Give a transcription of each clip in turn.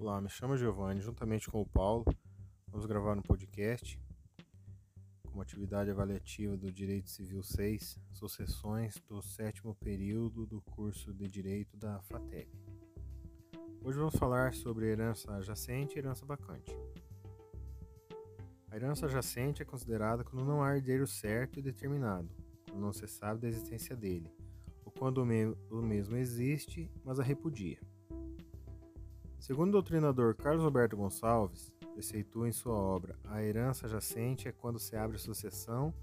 Olá, me chamo Giovanni, juntamente com o Paulo, vamos gravar um podcast como atividade avaliativa do Direito Civil 6, sucessões do sétimo período do curso de Direito da FATEC. Hoje vamos falar sobre herança adjacente e herança vacante. A herança adjacente é considerada quando não há herdeiro certo e determinado, quando não se sabe da existência dele, ou quando o mesmo existe, mas a repudia. Segundo o doutrinador Carlos Roberto Gonçalves, preceitua em sua obra A herança jacente é quando se abre sucessão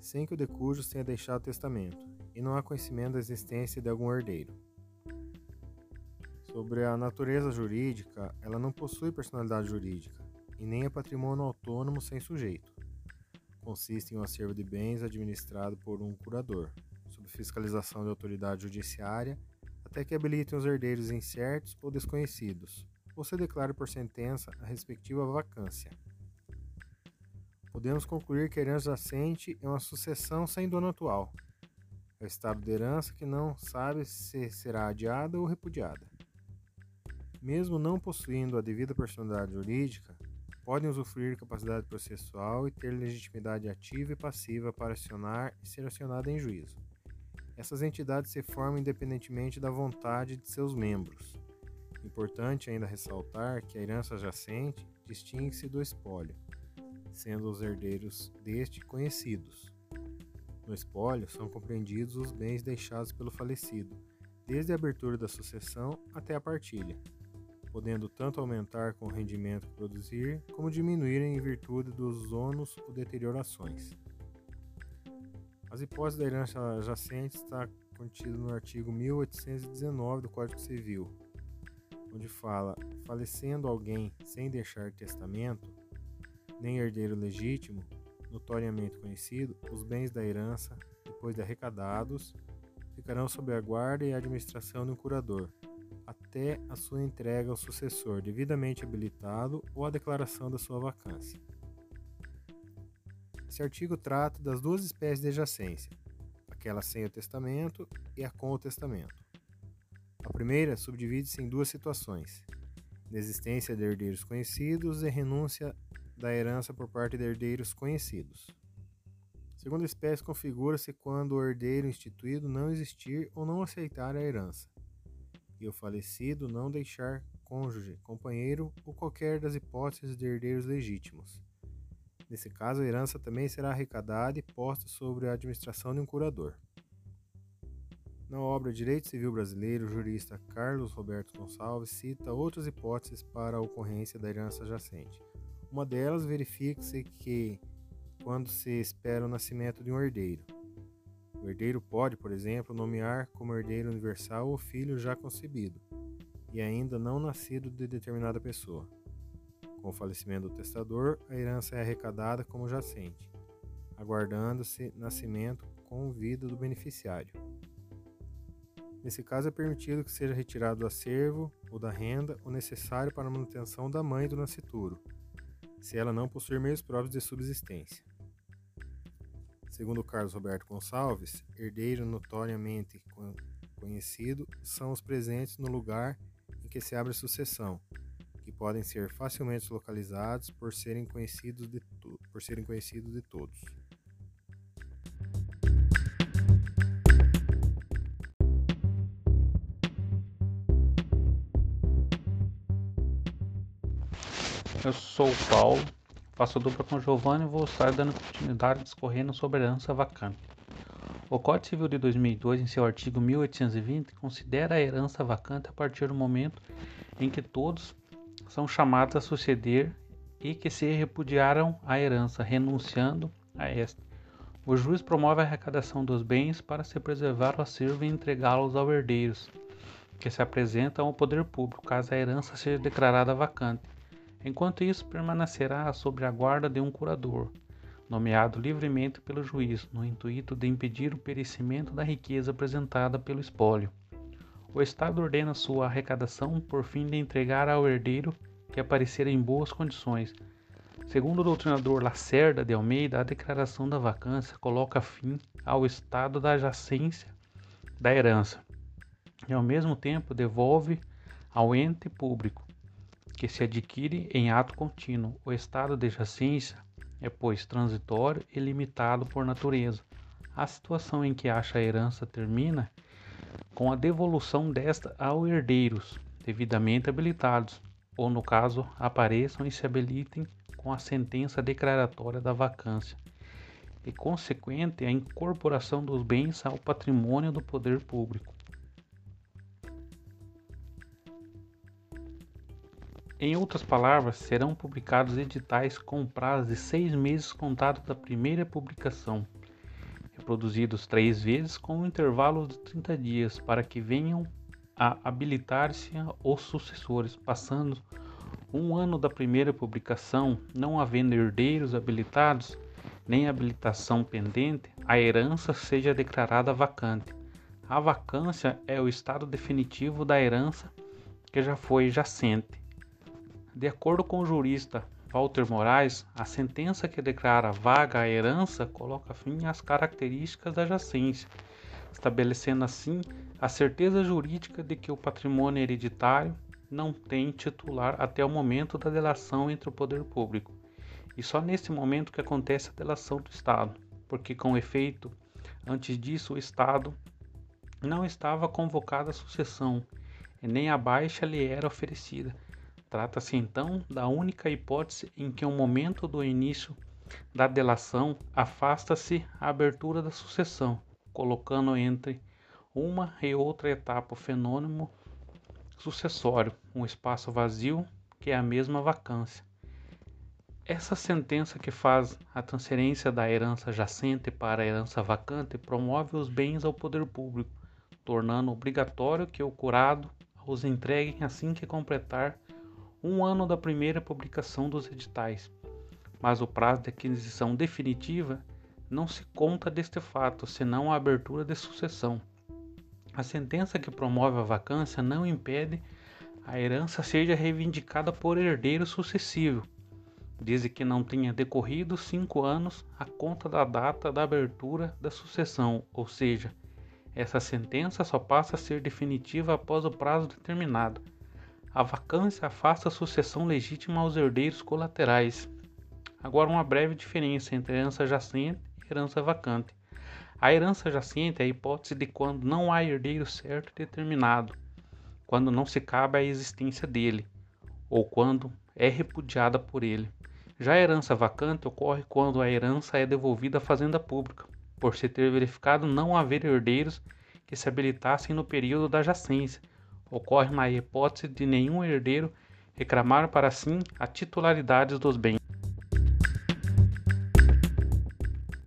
sem que o decujus tenha deixado testamento e não há conhecimento da existência de algum herdeiro. Sobre a natureza jurídica, ela não possui personalidade jurídica e nem é patrimônio autônomo sem sujeito. Consiste em um acervo de bens administrado por um curador, sob fiscalização de autoridade judiciária até que habilitem os herdeiros incertos ou desconhecidos, ou se declare por sentença a respectiva vacância. Podemos concluir que a herança jacente é uma sucessão sem dono atual. É o estado de herança que não sabe se será adiada ou repudiada. Mesmo não possuindo a devida personalidade jurídica, podem usufruir capacidade processual e ter legitimidade ativa e passiva para acionar e ser acionada em juízo. Essas entidades se formam independentemente da vontade de seus membros. Importante ainda ressaltar que a herança jacente distingue-se do espólio, sendo os herdeiros deste conhecidos. No espólio são compreendidos os bens deixados pelo falecido, desde a abertura da sucessão até a partilha, podendo tanto aumentar com o rendimento que produzir, como diminuir em virtude dos ônus ou deteriorações. As hipóteses da herança jacente está contido no artigo 1819 do Código Civil, onde fala: falecendo alguém sem deixar testamento, nem herdeiro legítimo, notoriamente conhecido, os bens da herança, depois de arrecadados, ficarão sob a guarda e a administração um curador, até a sua entrega ao sucessor devidamente habilitado ou a declaração da sua vacância. Esse artigo trata das duas espécies de adjacência, aquela sem o testamento e a com o testamento. A primeira subdivide-se em duas situações: inexistência de herdeiros conhecidos e renúncia da herança por parte de herdeiros conhecidos. A segunda espécie configura-se quando o herdeiro instituído não existir ou não aceitar a herança, e o falecido não deixar cônjuge, companheiro ou qualquer das hipóteses de herdeiros legítimos Nesse caso, a herança também será arrecadada e posta sobre a administração de um curador. Na obra Direito Civil Brasileiro, o jurista Carlos Roberto Gonçalves cita outras hipóteses para a ocorrência da herança jacente. Uma delas verifica-se que quando se espera o nascimento de um herdeiro. O herdeiro pode, por exemplo, nomear como herdeiro universal o filho já concebido e ainda não nascido de determinada pessoa. Com o falecimento do testador, a herança é arrecadada como jacente, aguardando-se nascimento com vida do beneficiário. Nesse caso, é permitido que seja retirado do acervo ou da renda o necessário para a manutenção da mãe do nascituro, se ela não possuir meios próprios de subsistência. Segundo Carlos Roberto Gonçalves, herdeiro notoriamente conhecido são os presentes no lugar em que se abre a sucessão, que podem ser facilmente localizados por serem conhecidos de, por serem conhecidos de todos. Eu sou o Paulo, faço dupla com o Giovanni e vou estar dando continuidade discorrendo sobre a herança vacante. O Código Civil de 2002, em seu artigo 1820, considera a herança vacante a partir do momento em que todos são chamados a suceder e que se repudiaram a herança, renunciando a esta. O juiz promove a arrecadação dos bens para se preservar o acervo e entregá-los aos herdeiros, que se apresentam ao poder público, caso a herança seja declarada vacante. Enquanto isso, permanecerá sob a guarda de um curador, nomeado livremente pelo juiz, no intuito de impedir o perecimento da riqueza apresentada pelo espólio o Estado ordena sua arrecadação por fim de entregar ao herdeiro que aparecer em boas condições. Segundo o doutrinador Lacerda de Almeida, a declaração da vacância coloca fim ao estado da jacência da herança e, ao mesmo tempo, devolve ao ente público que se adquire em ato contínuo. O estado de jacência é, pois, transitório e limitado por natureza. A situação em que acha a herança termina com a devolução desta aos herdeiros devidamente habilitados, ou no caso apareçam e se habilitem com a sentença declaratória da vacância e consequente a incorporação dos bens ao patrimônio do poder público. Em outras palavras, serão publicados editais com prazo de seis meses contados da primeira publicação, reproduzidos três vezes com um intervalo de 30 dias, para que venham a habilitar-se os sucessores, passando um ano da primeira publicação, não havendo herdeiros habilitados, nem habilitação pendente, a herança seja declarada vacante. A vacância é o estado definitivo da herança que já foi jacente. De acordo com o jurista Walter Moraes, a sentença que declara vaga a herança coloca fim às características da jacência, estabelecendo assim a certeza jurídica de que o patrimônio hereditário não tem titular até o momento da delação entre o poder público. E só nesse momento que acontece a delação do Estado, porque com efeito, antes disso o Estado não estava convocado à sucessão e nem a baixa lhe era oferecida. Trata-se então da única hipótese em que o momento do início da delação afasta-se a abertura da sucessão, colocando entre uma e outra etapa o fenômeno sucessório, um espaço vazio que é a mesma vacância. Essa sentença que faz a transferência da herança jacente para a herança vacante promove os bens ao poder público, tornando obrigatório que o curado os entreguem assim que completar um ano da primeira publicação dos editais. Mas o prazo de aquisição definitiva não se conta deste fato, senão a abertura de sucessão. A sentença que promove a vacância não impede a herança seja reivindicada por herdeiro sucessivo, desde que não tenha decorrido cinco anos a conta da data da abertura da sucessão, ou seja, essa sentença só passa a ser definitiva após o prazo determinado. A vacância afasta a sucessão legítima aos herdeiros colaterais. Agora, uma breve diferença entre herança jacente e herança vacante. A herança jacente é a hipótese de quando não há herdeiro certo e determinado, quando não se cabe a existência dele, ou quando é repudiada por ele. Já a herança vacante ocorre quando a herança é devolvida à fazenda pública, por se ter verificado não haver herdeiros que se habilitassem no período da jacência. Ocorre na hipótese de nenhum herdeiro reclamar para si a titularidade dos bens.